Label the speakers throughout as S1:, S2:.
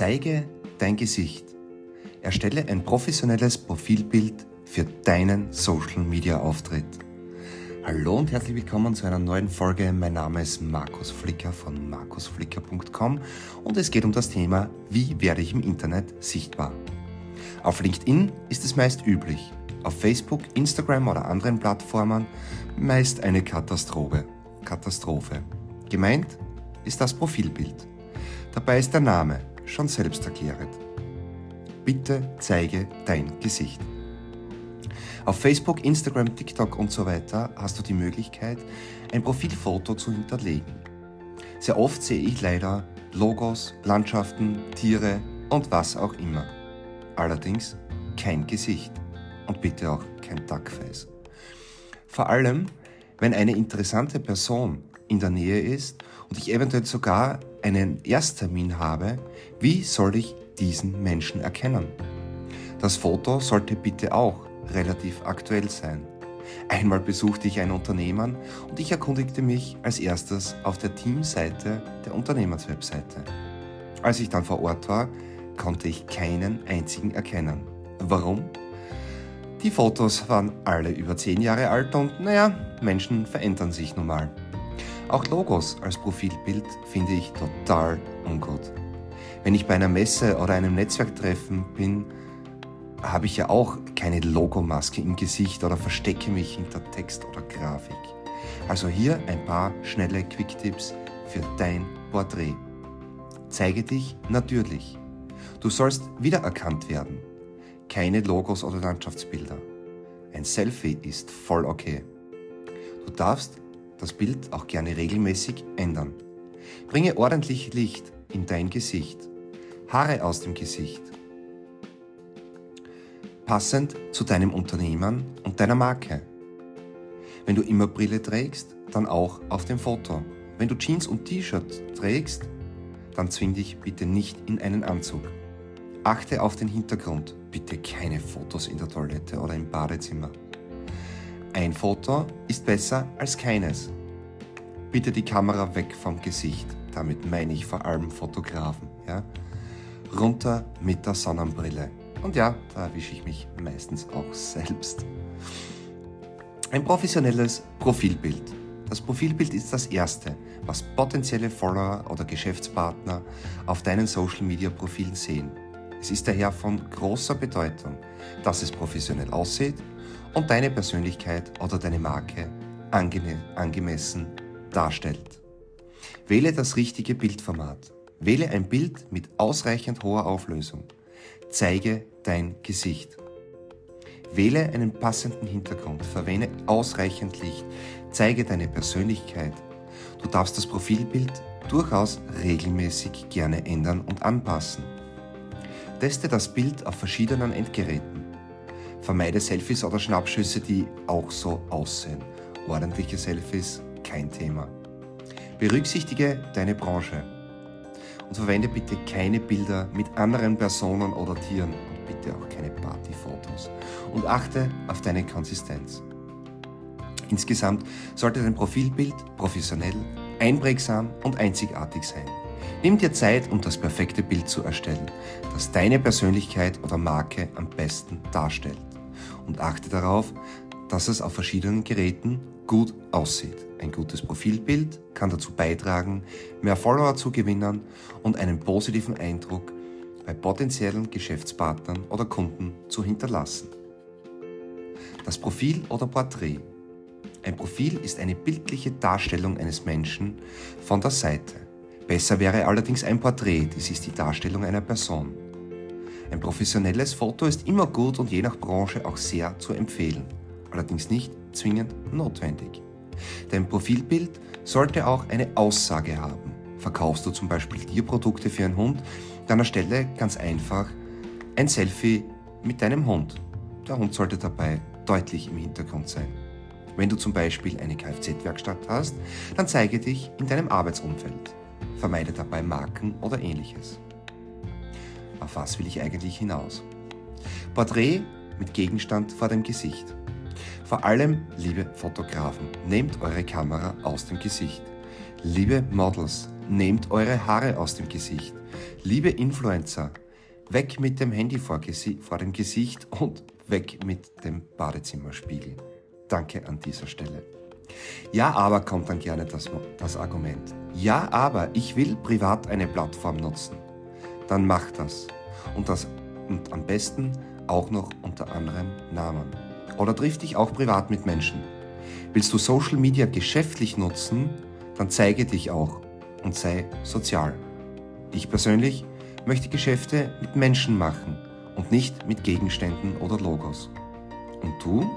S1: Zeige dein Gesicht. Erstelle ein professionelles Profilbild für deinen Social Media Auftritt. Hallo und herzlich willkommen zu einer neuen Folge. Mein Name ist Markus Flicker von markusflicker.com und es geht um das Thema, wie werde ich im Internet sichtbar. Auf LinkedIn ist es meist üblich, auf Facebook, Instagram oder anderen Plattformen meist eine Katastrophe. Katastrophe. Gemeint ist das Profilbild. Dabei ist der Name schon selbst erklärend. Bitte zeige dein Gesicht. Auf Facebook, Instagram, TikTok und so weiter hast du die Möglichkeit, ein Profilfoto zu hinterlegen. Sehr oft sehe ich leider Logos, Landschaften, Tiere und was auch immer. Allerdings kein Gesicht und bitte auch kein Duckface. Vor allem, wenn eine interessante Person in der Nähe ist und ich eventuell sogar einen Ersttermin habe, wie soll ich diesen Menschen erkennen? Das Foto sollte bitte auch relativ aktuell sein. Einmal besuchte ich ein Unternehmen und ich erkundigte mich als erstes auf der Teamseite der Unternehmenswebseite. Als ich dann vor Ort war, konnte ich keinen einzigen erkennen. Warum? Die Fotos waren alle über 10 Jahre alt und naja, Menschen verändern sich nun mal. Auch Logos als Profilbild finde ich total ungut. Wenn ich bei einer Messe oder einem Netzwerktreffen bin, habe ich ja auch keine Logomaske im Gesicht oder verstecke mich hinter Text oder Grafik. Also hier ein paar schnelle Quicktipps für dein Porträt. Zeige dich natürlich. Du sollst wiedererkannt werden. Keine Logos oder Landschaftsbilder. Ein Selfie ist voll okay. Du darfst das Bild auch gerne regelmäßig ändern. Bringe ordentlich Licht in dein Gesicht. Haare aus dem Gesicht. Passend zu deinem Unternehmen und deiner Marke. Wenn du immer Brille trägst, dann auch auf dem Foto. Wenn du Jeans und T-Shirt trägst, dann zwing dich bitte nicht in einen Anzug. Achte auf den Hintergrund. Bitte keine Fotos in der Toilette oder im Badezimmer. Ein Foto ist besser als keines. Bitte die Kamera weg vom Gesicht. Damit meine ich vor allem Fotografen. Ja? Runter mit der Sonnenbrille. Und ja, da erwische ich mich meistens auch selbst. Ein professionelles Profilbild. Das Profilbild ist das Erste, was potenzielle Follower oder Geschäftspartner auf deinen Social-Media-Profilen sehen. Es ist daher von großer Bedeutung, dass es professionell aussieht und deine Persönlichkeit oder deine Marke angemessen darstellt. Wähle das richtige Bildformat. Wähle ein Bild mit ausreichend hoher Auflösung. Zeige dein Gesicht. Wähle einen passenden Hintergrund. Verwende ausreichend Licht. Zeige deine Persönlichkeit. Du darfst das Profilbild durchaus regelmäßig gerne ändern und anpassen. Teste das Bild auf verschiedenen Endgeräten. Vermeide Selfies oder Schnappschüsse, die auch so aussehen. Ordentliche Selfies, kein Thema. Berücksichtige deine Branche und verwende bitte keine Bilder mit anderen Personen oder Tieren und bitte auch keine Partyfotos und achte auf deine Konsistenz. Insgesamt sollte dein Profilbild professionell, einprägsam und einzigartig sein. Nimm dir Zeit, um das perfekte Bild zu erstellen, das deine Persönlichkeit oder Marke am besten darstellt. Und achte darauf, dass es auf verschiedenen Geräten gut aussieht. Ein gutes Profilbild kann dazu beitragen, mehr Follower zu gewinnen und einen positiven Eindruck bei potenziellen Geschäftspartnern oder Kunden zu hinterlassen. Das Profil oder Porträt. Ein Profil ist eine bildliche Darstellung eines Menschen von der Seite. Besser wäre allerdings ein Porträt, dies ist die Darstellung einer Person. Ein professionelles Foto ist immer gut und je nach Branche auch sehr zu empfehlen, allerdings nicht zwingend notwendig. Dein Profilbild sollte auch eine Aussage haben. Verkaufst du zum Beispiel Tierprodukte für einen Hund, dann erstelle ganz einfach ein Selfie mit deinem Hund. Der Hund sollte dabei deutlich im Hintergrund sein. Wenn du zum Beispiel eine Kfz-Werkstatt hast, dann zeige dich in deinem Arbeitsumfeld. Vermeide dabei Marken oder ähnliches. Auf was will ich eigentlich hinaus? Porträt mit Gegenstand vor dem Gesicht. Vor allem, liebe Fotografen, nehmt eure Kamera aus dem Gesicht. Liebe Models, nehmt eure Haare aus dem Gesicht. Liebe Influencer, weg mit dem Handy vor, vor dem Gesicht und weg mit dem Badezimmerspiegel. Danke an dieser Stelle. Ja, aber kommt dann gerne das, das Argument. Ja, aber ich will privat eine Plattform nutzen. Dann mach das. Und das und am besten auch noch unter anderem Namen. Oder triff dich auch privat mit Menschen. Willst du Social Media geschäftlich nutzen, dann zeige dich auch und sei sozial. Ich persönlich möchte Geschäfte mit Menschen machen und nicht mit Gegenständen oder Logos. Und du?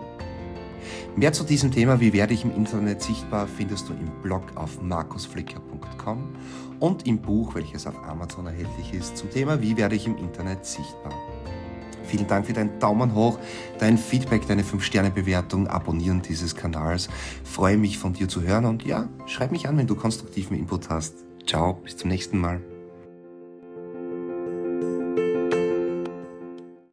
S1: Mehr zu diesem Thema, wie werde ich im Internet sichtbar, findest du im Blog auf markusflicker.com und im Buch, welches auf Amazon erhältlich ist, zum Thema, wie werde ich im Internet sichtbar. Vielen Dank für deinen Daumen hoch, dein Feedback, deine 5-Sterne-Bewertung, Abonnieren dieses Kanals. Freue mich von dir zu hören und ja, schreib mich an, wenn du konstruktiven Input hast. Ciao, bis zum nächsten Mal.